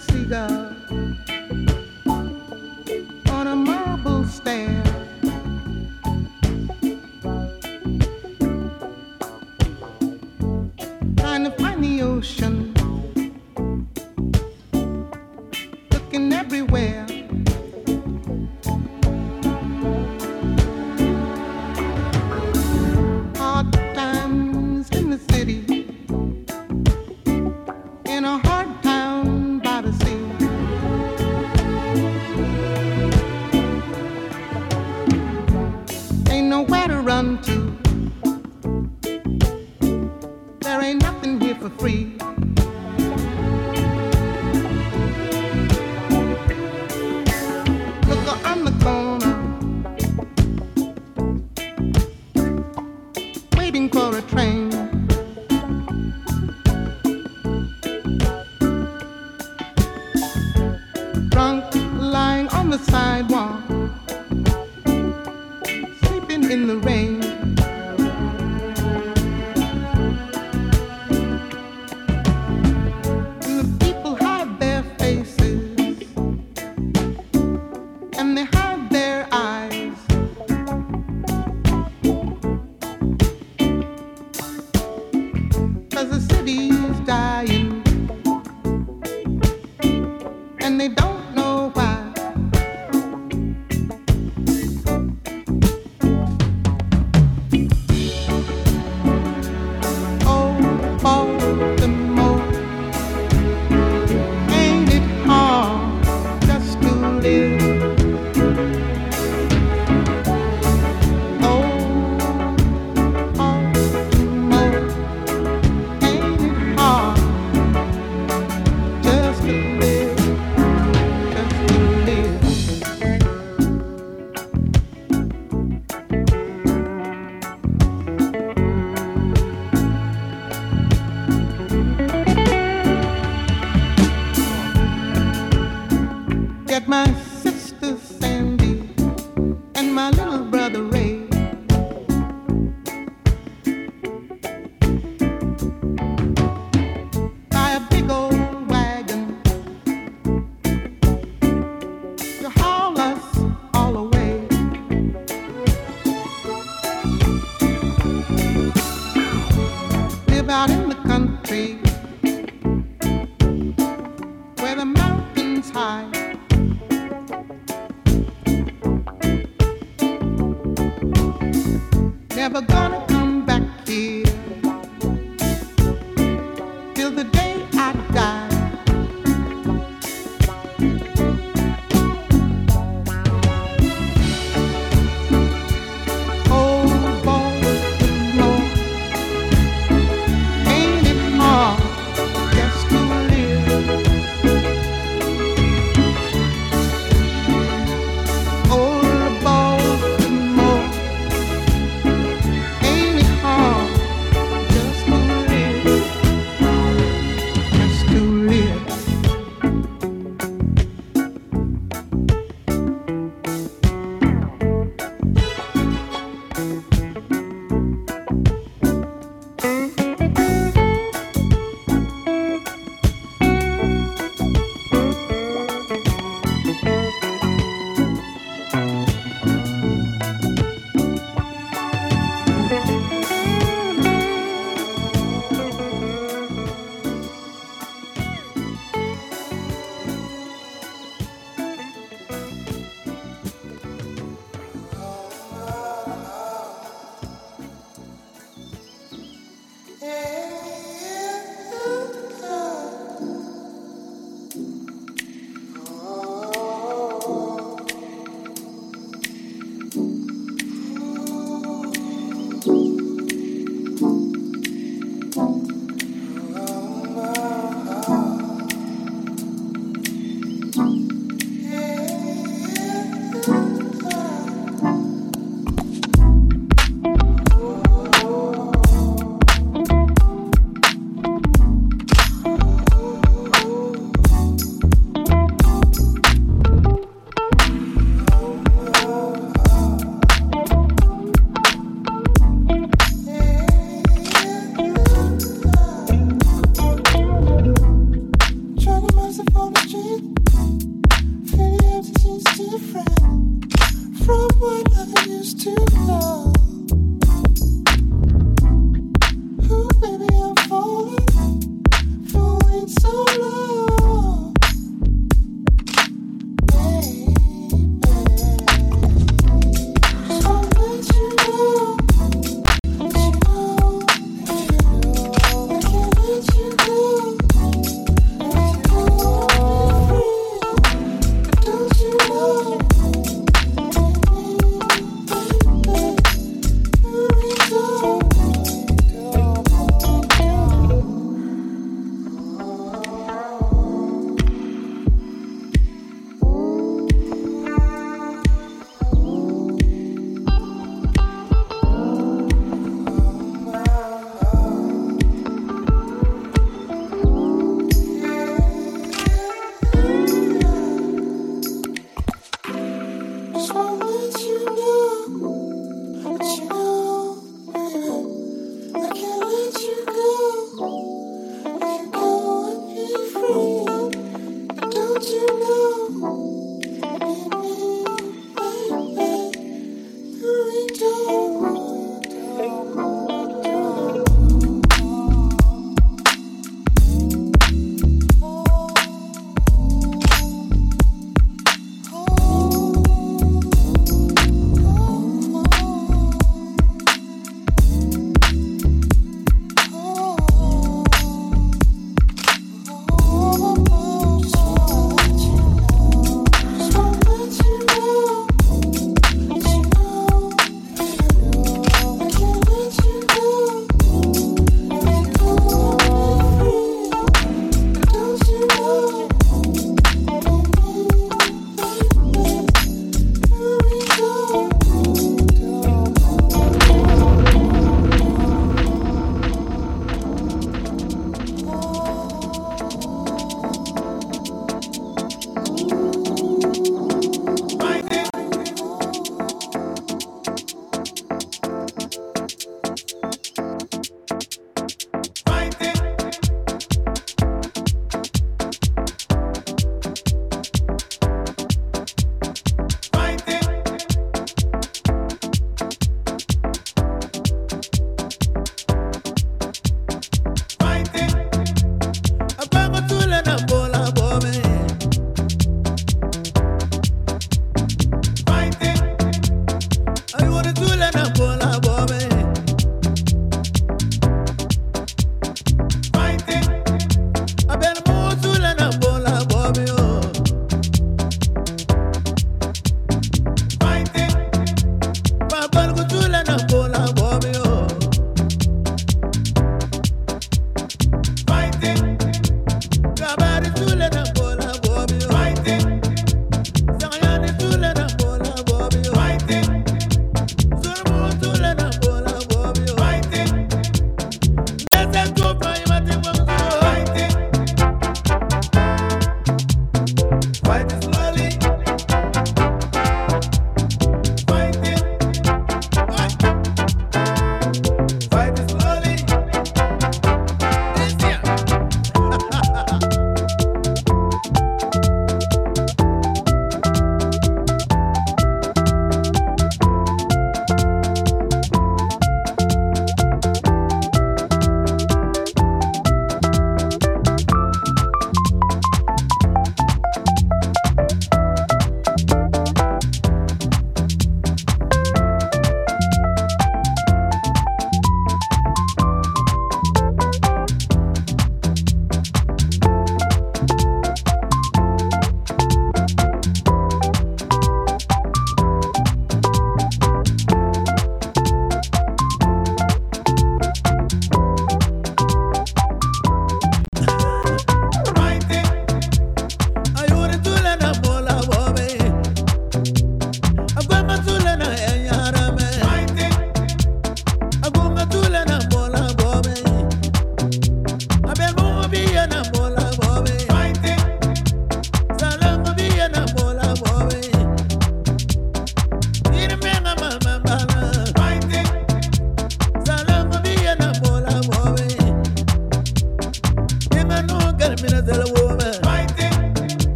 seagull on a marble stand. Trying to find the ocean, looking everywhere.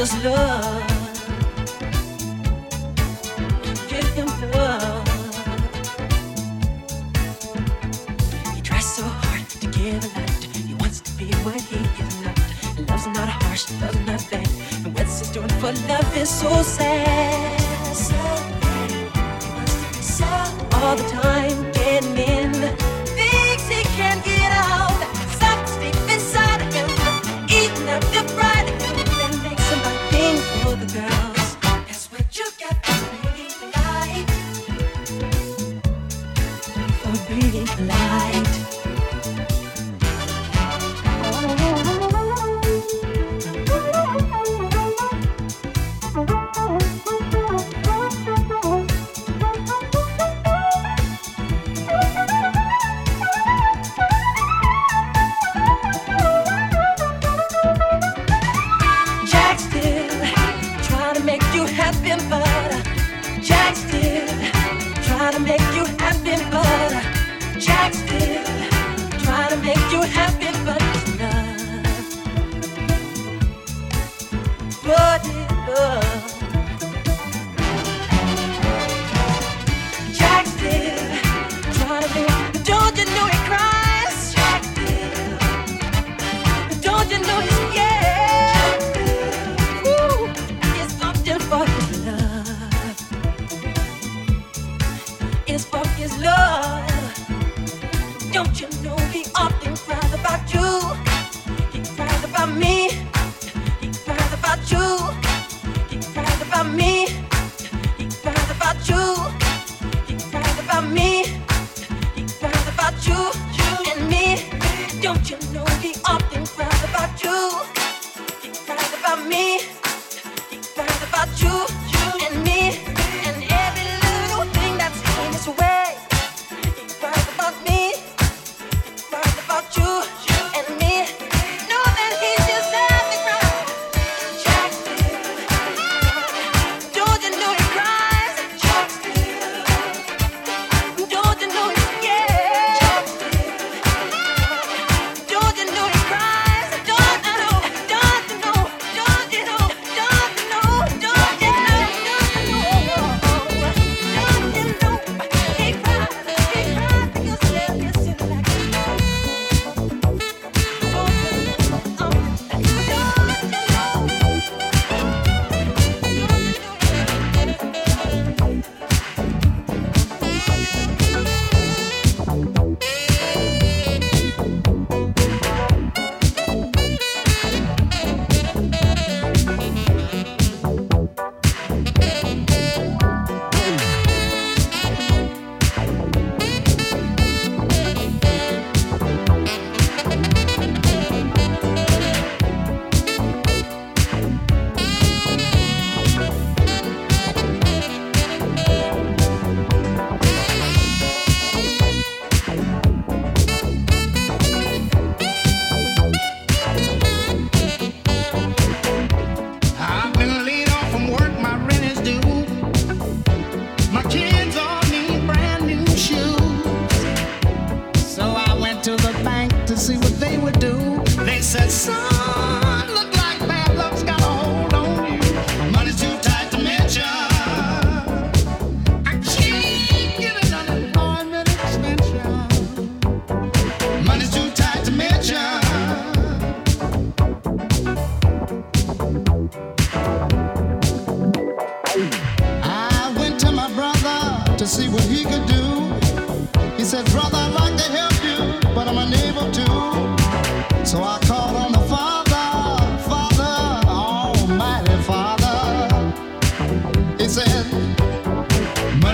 Just love.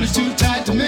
is too tight to me.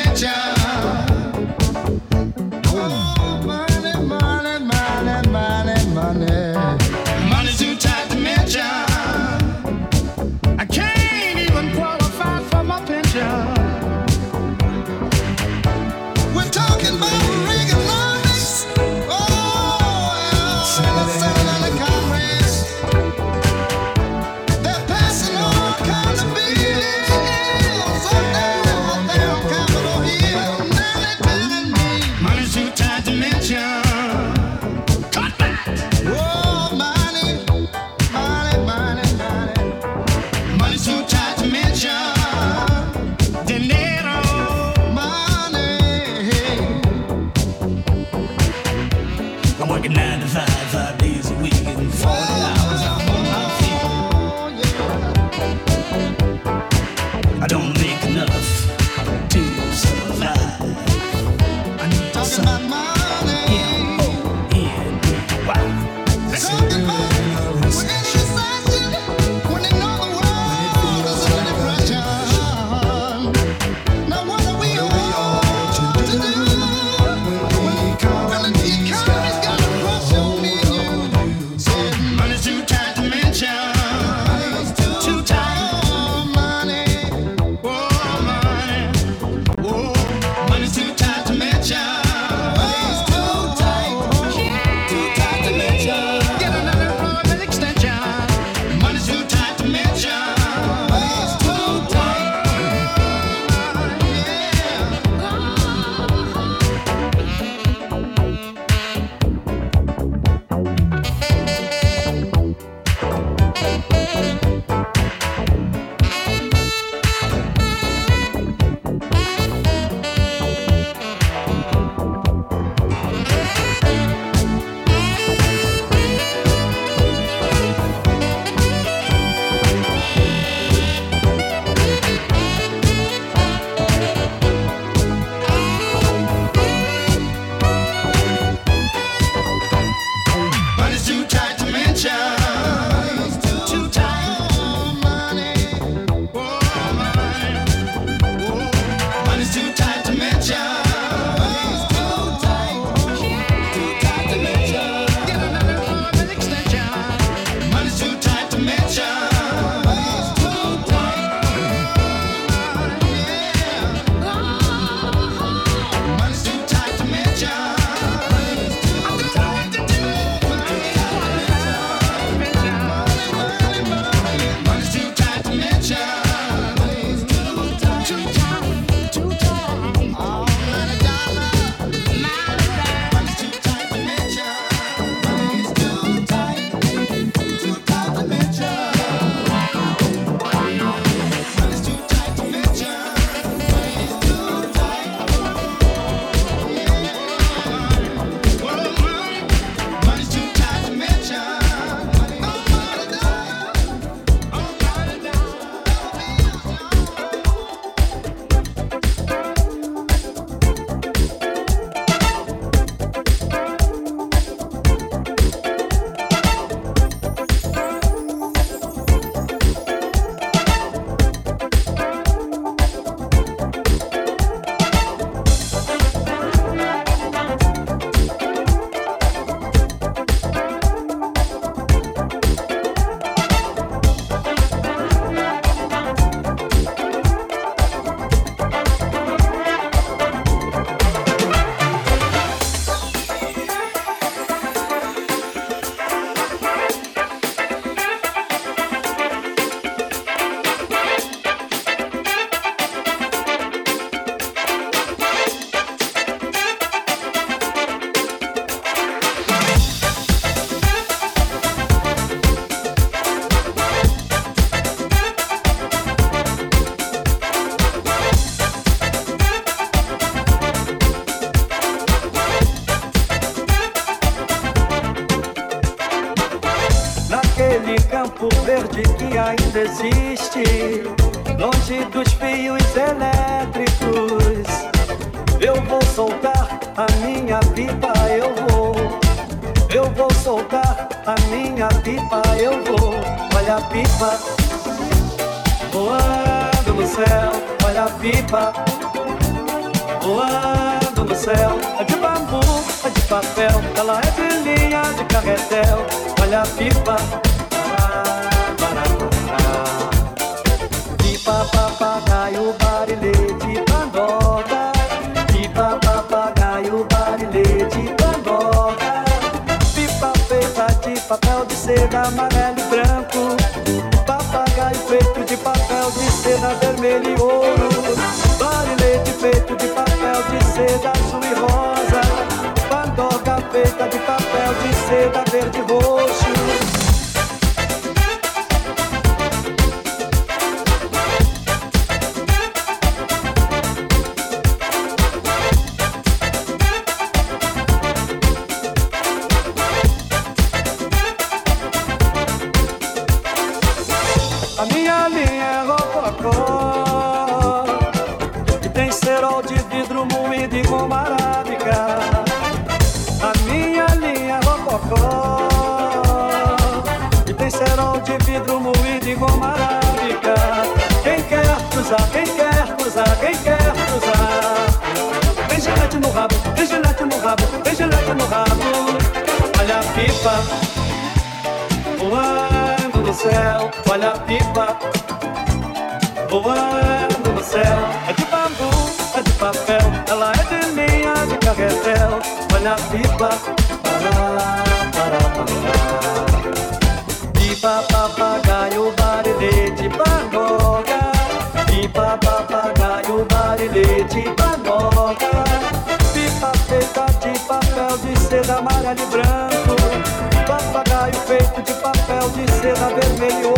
existe, longe dos fios elétricos. Eu vou soltar a minha pipa, eu vou. Eu vou soltar a minha pipa, eu vou. Olha a pipa voando no céu, olha a pipa voando no céu. É de bambu, é de papel, ela é de linha de carretel. Olha a pipa seda amarelo e branco. Papagaio feito de papel de seda, vermelho e ouro. Barilete feito de papel de seda, azul e rosa. Bandoca feita de papel de seda, verde e roxo. de branco, papagaio feito de papel de seda vermelho.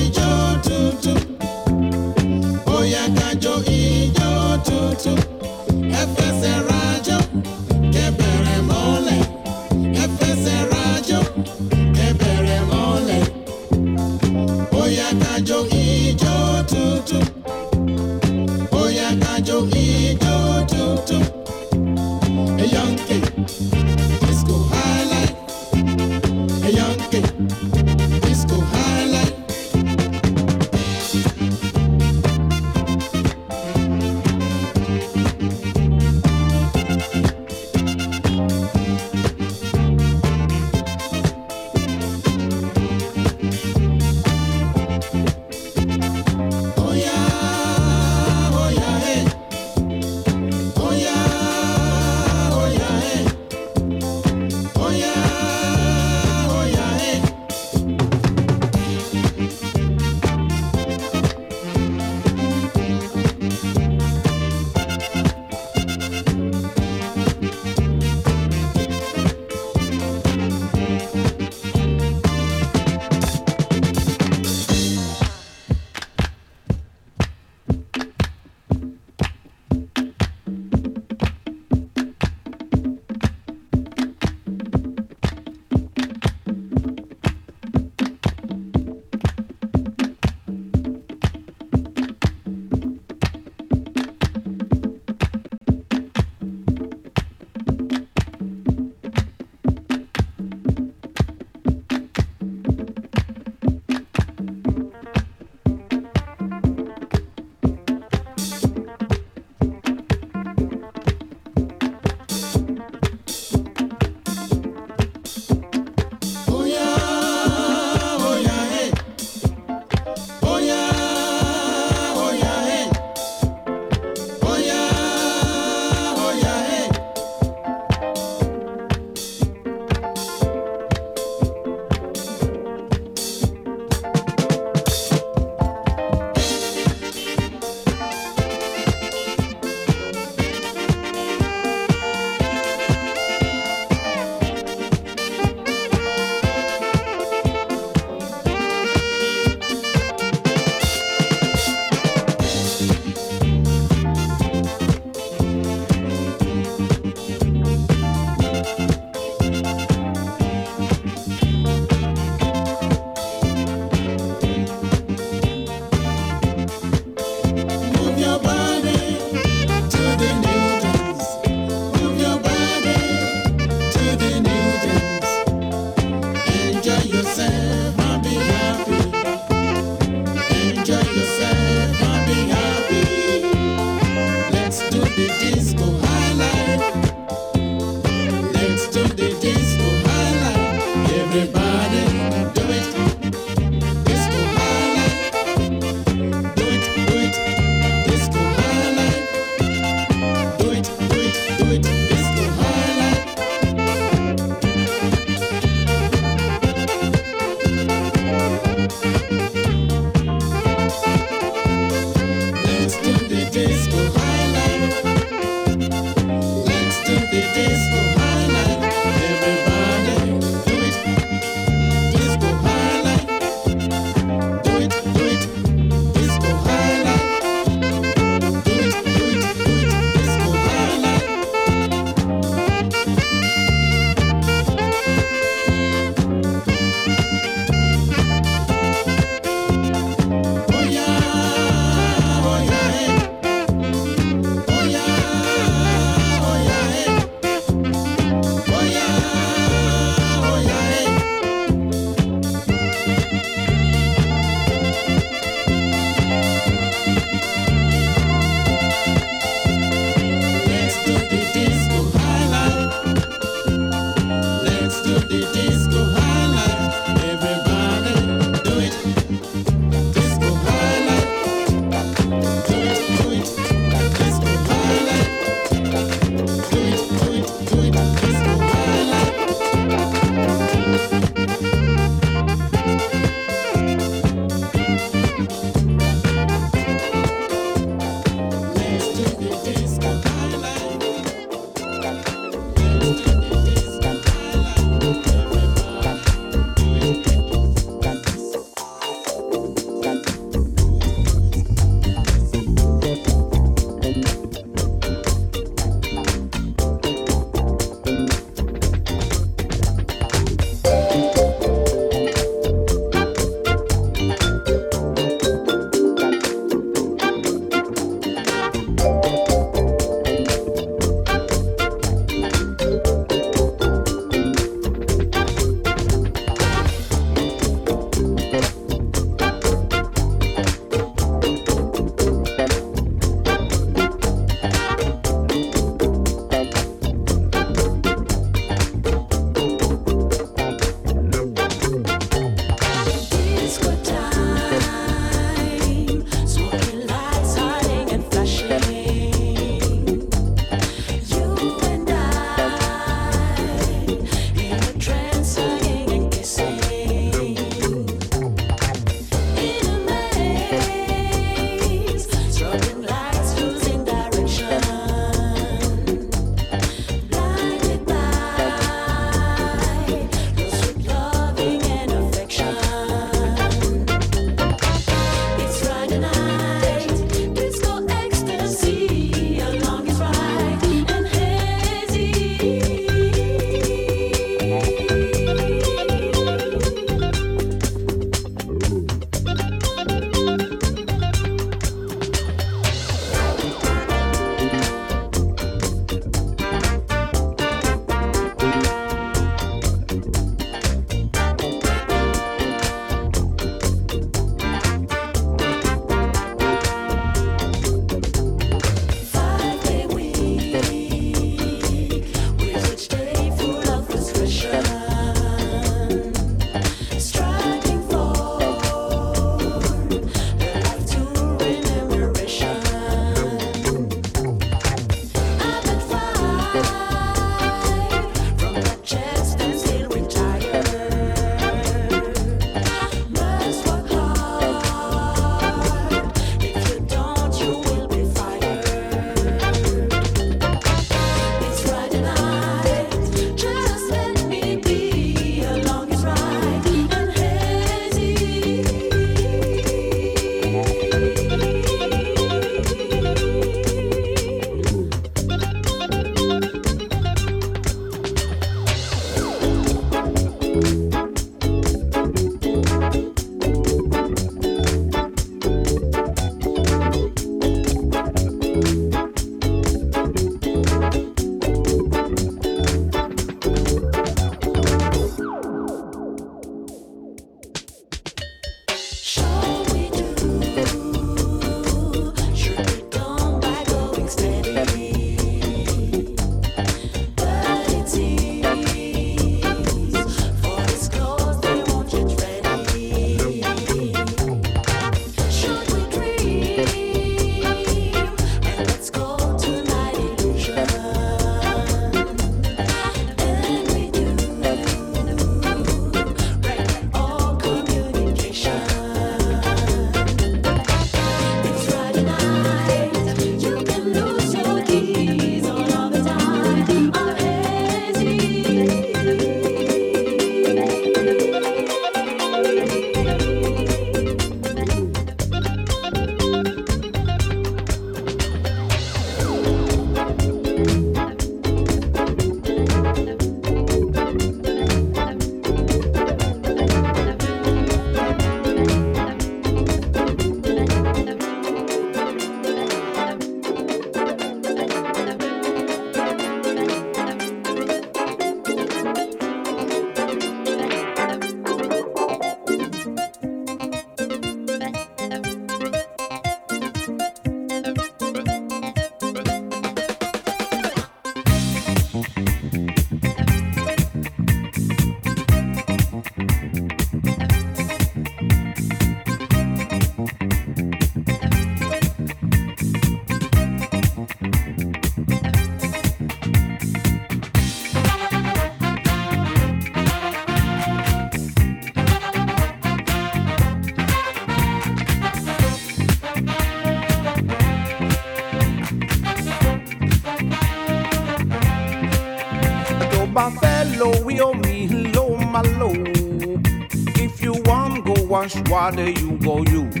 Wash water you go use.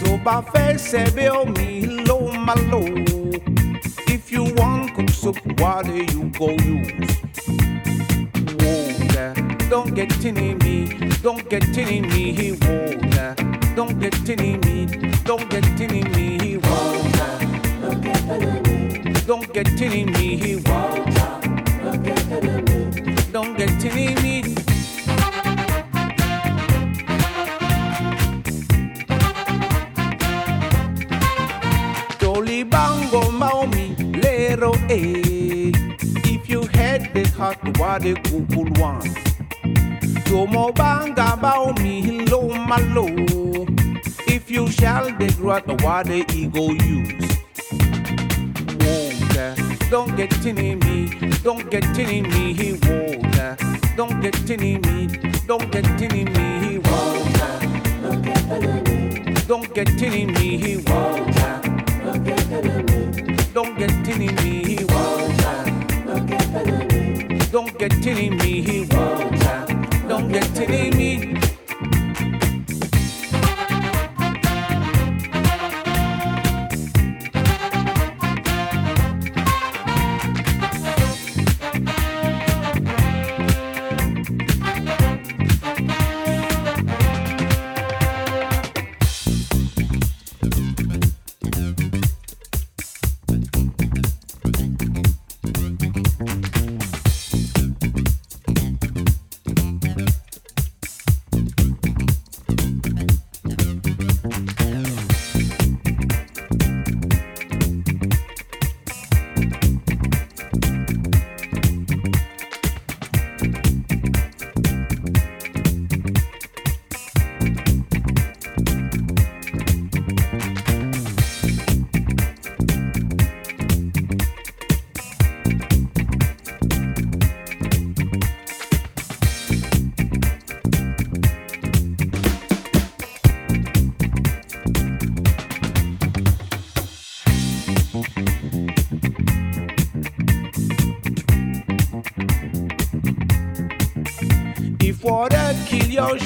Tó bá fẹ́ ṣẹ̀bẹ̀ omi ló máa lò. If you want cook soup water you go use. Water, don't get in me, don't get in me, he water. Don't get in me, don't get in me, he water. Don't get in me, he water. Cool one. Tomo banga baomi lo malo. If you shall the grat the water use. Water, don't get in me, don't get in me, he water. Don't get in me, don't get in me, he water. Don't get in me,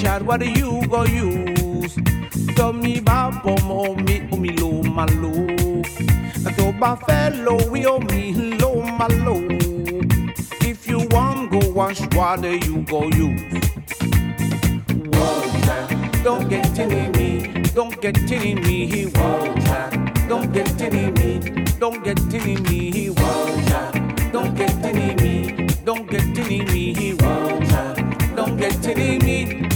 shot, what do you go use? Tell me about pomo mi omi oh, lo malo. To ba fellow we oh, omi lo malo. If you want go wash water, you go use. Water, don't get in me, don't get in me, he water. Don't get in me, don't get in me, he water. Don't get in me, don't get in me, he water. Don't get in me.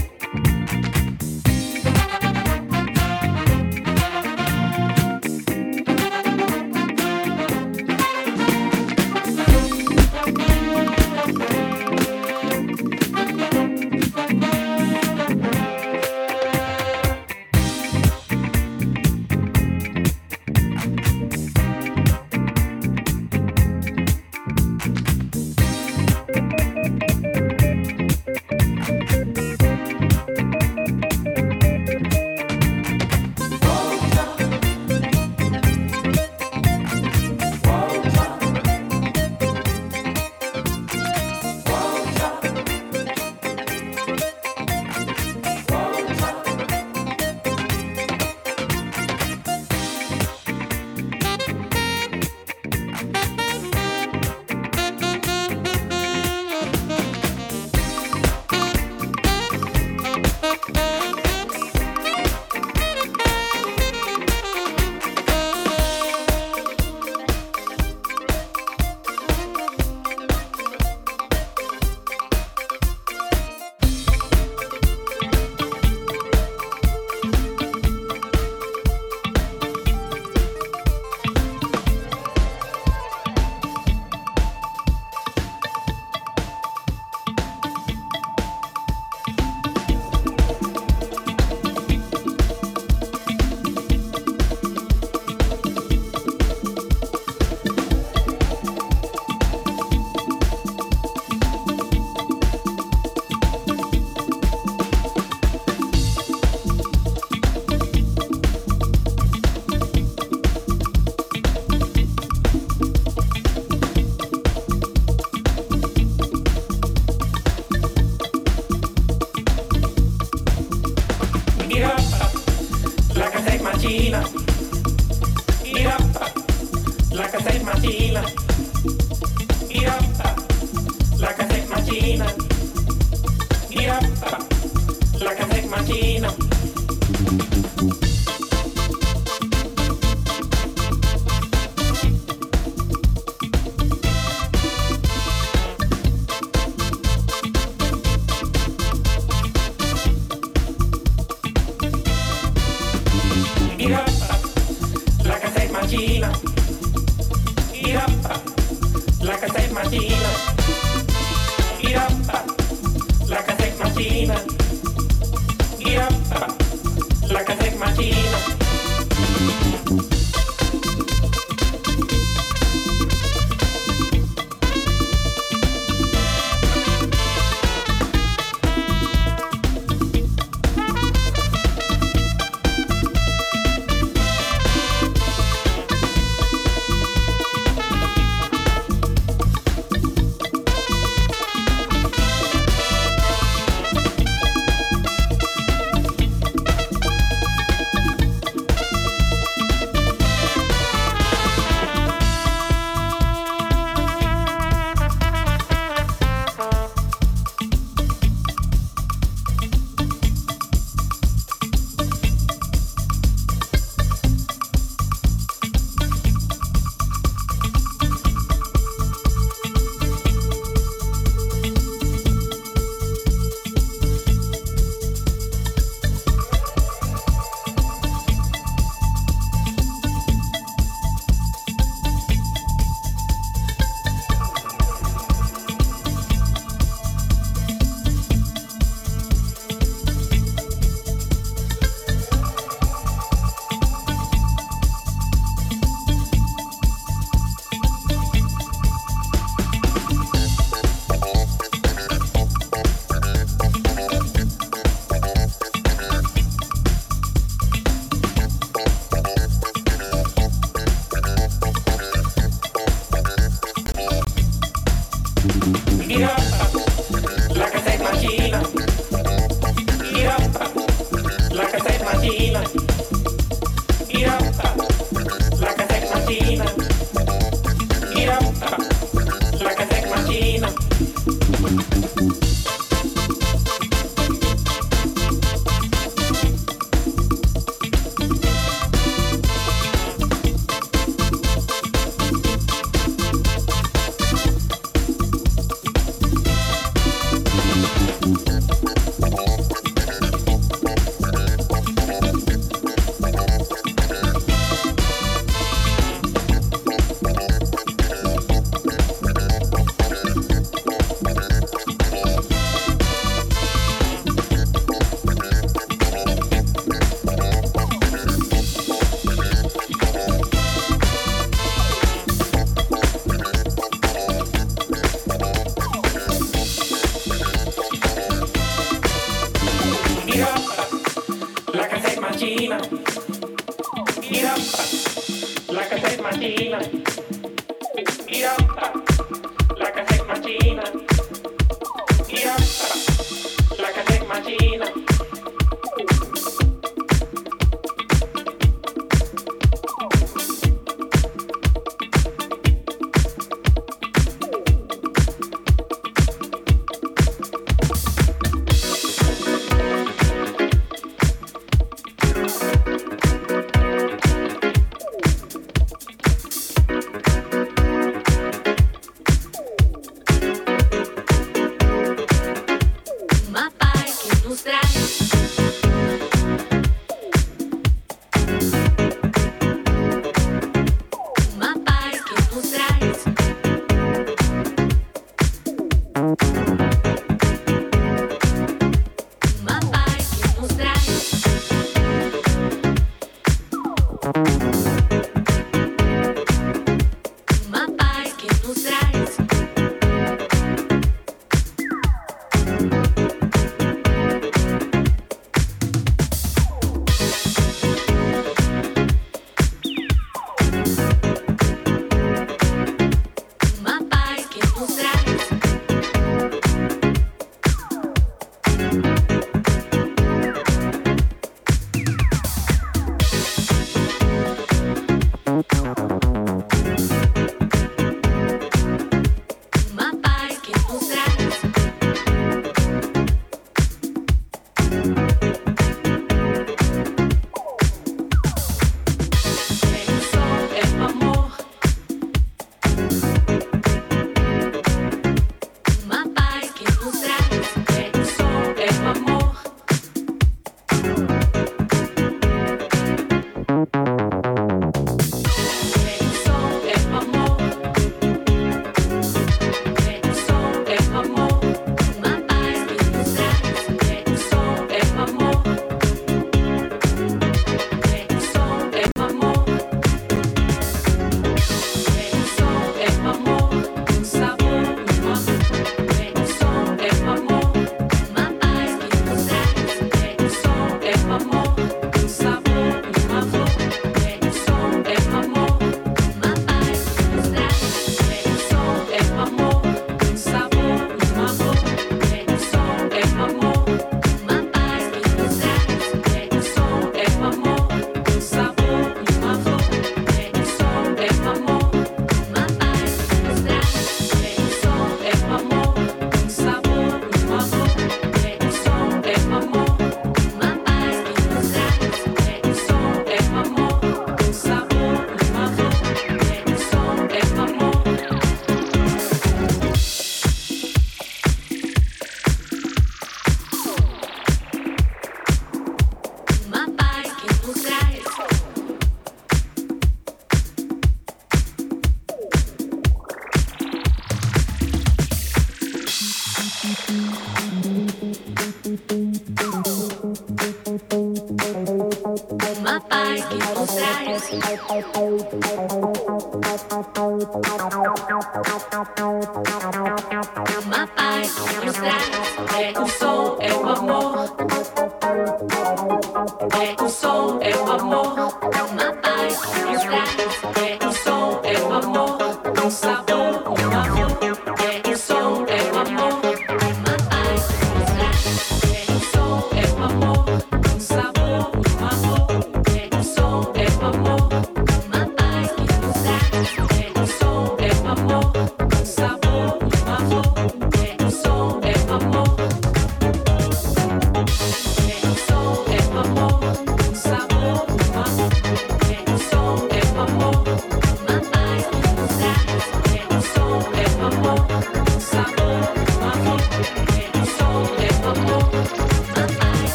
Oh, oh, oh.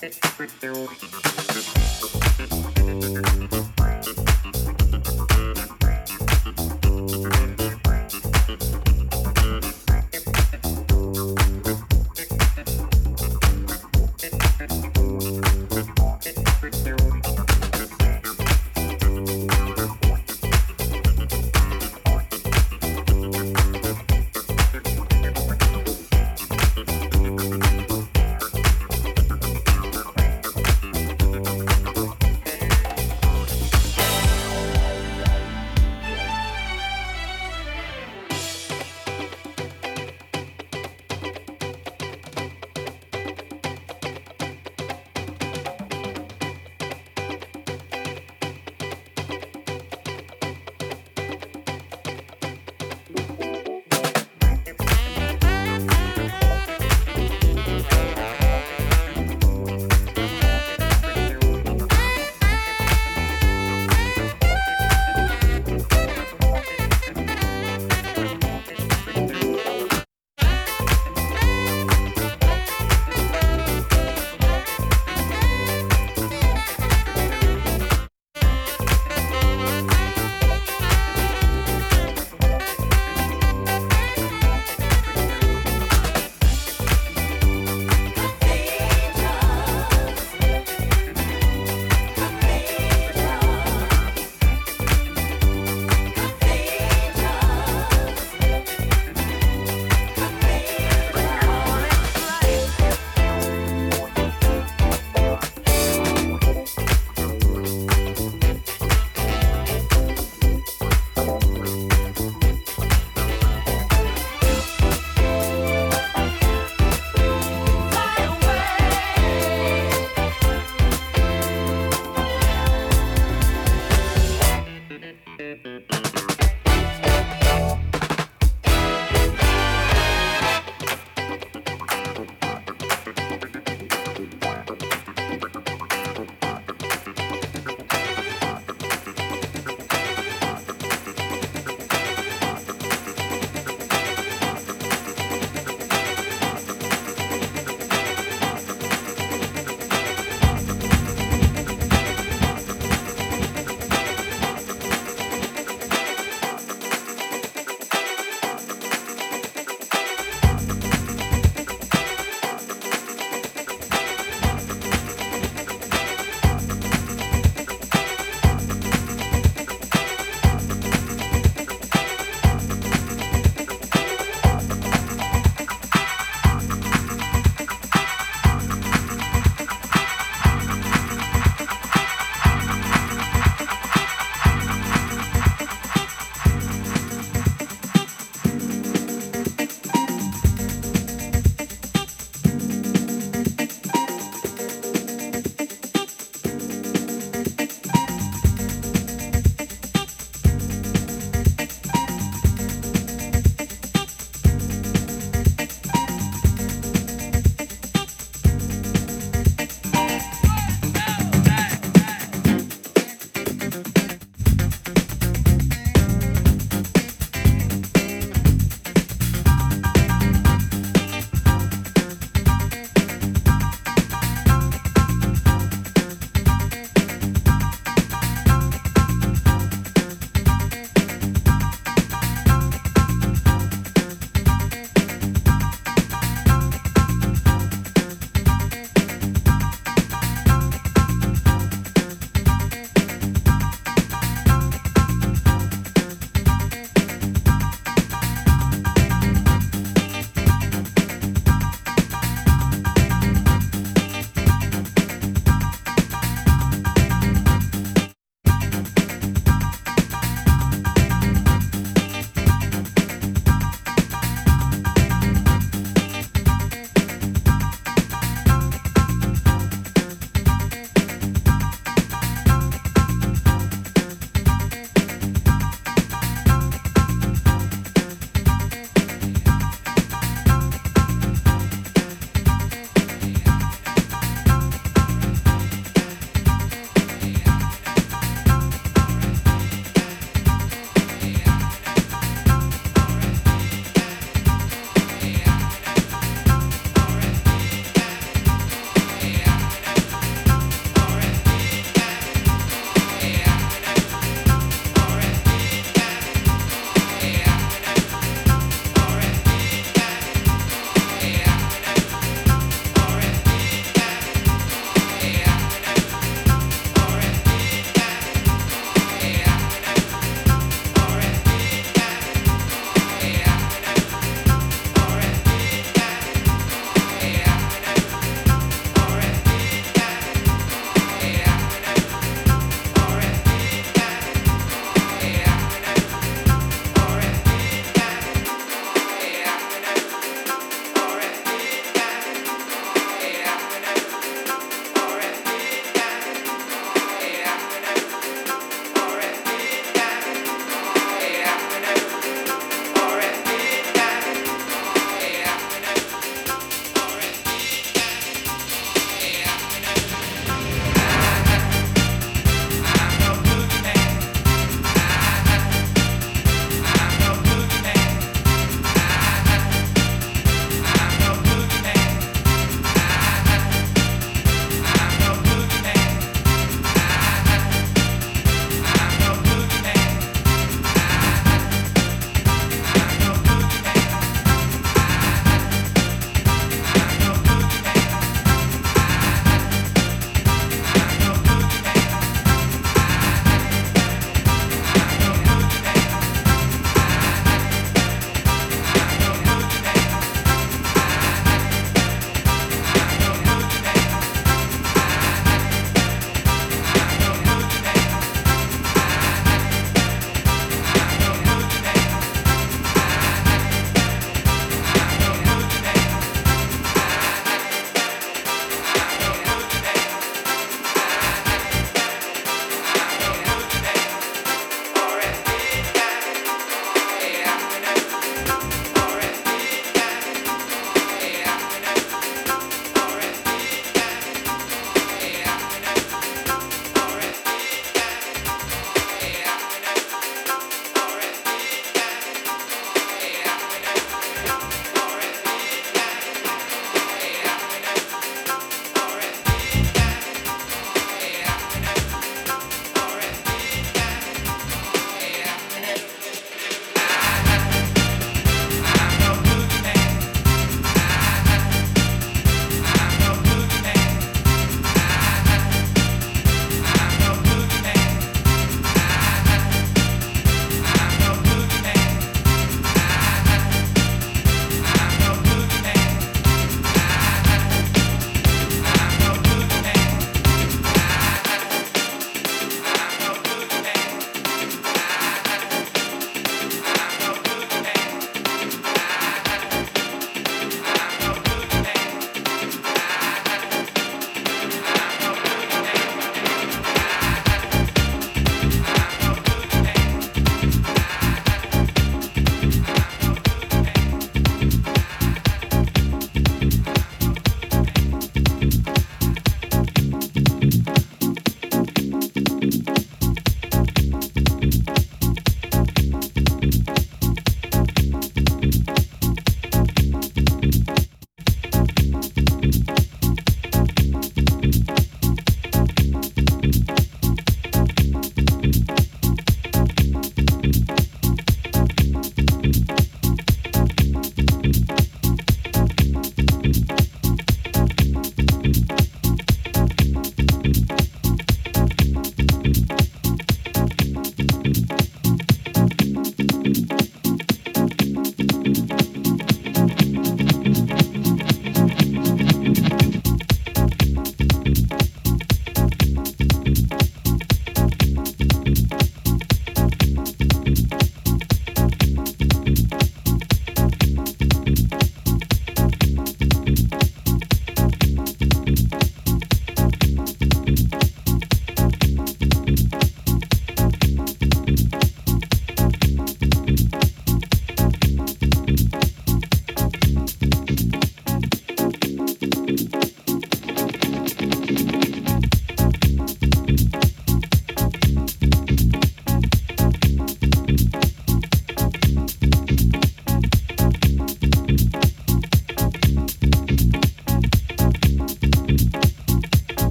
Thank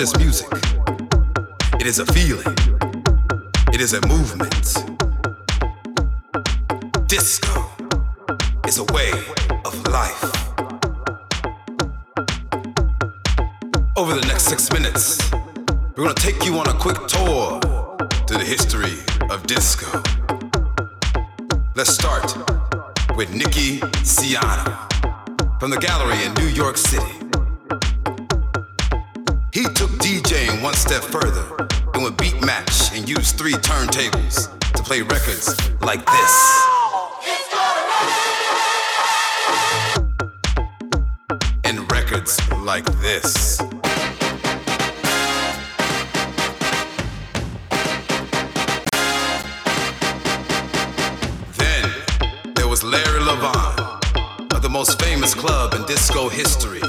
just music, it is a feeling, it is a movement. Disco is a way of life. Over the next six minutes, we're gonna take you on a quick tour to the history of disco. Let's start with Nicky Siano from the gallery in New York City. He took DJing one step further and would beat match and use three turntables to play records like this. And records like this. Then there was Larry Levan of the most famous club in disco history,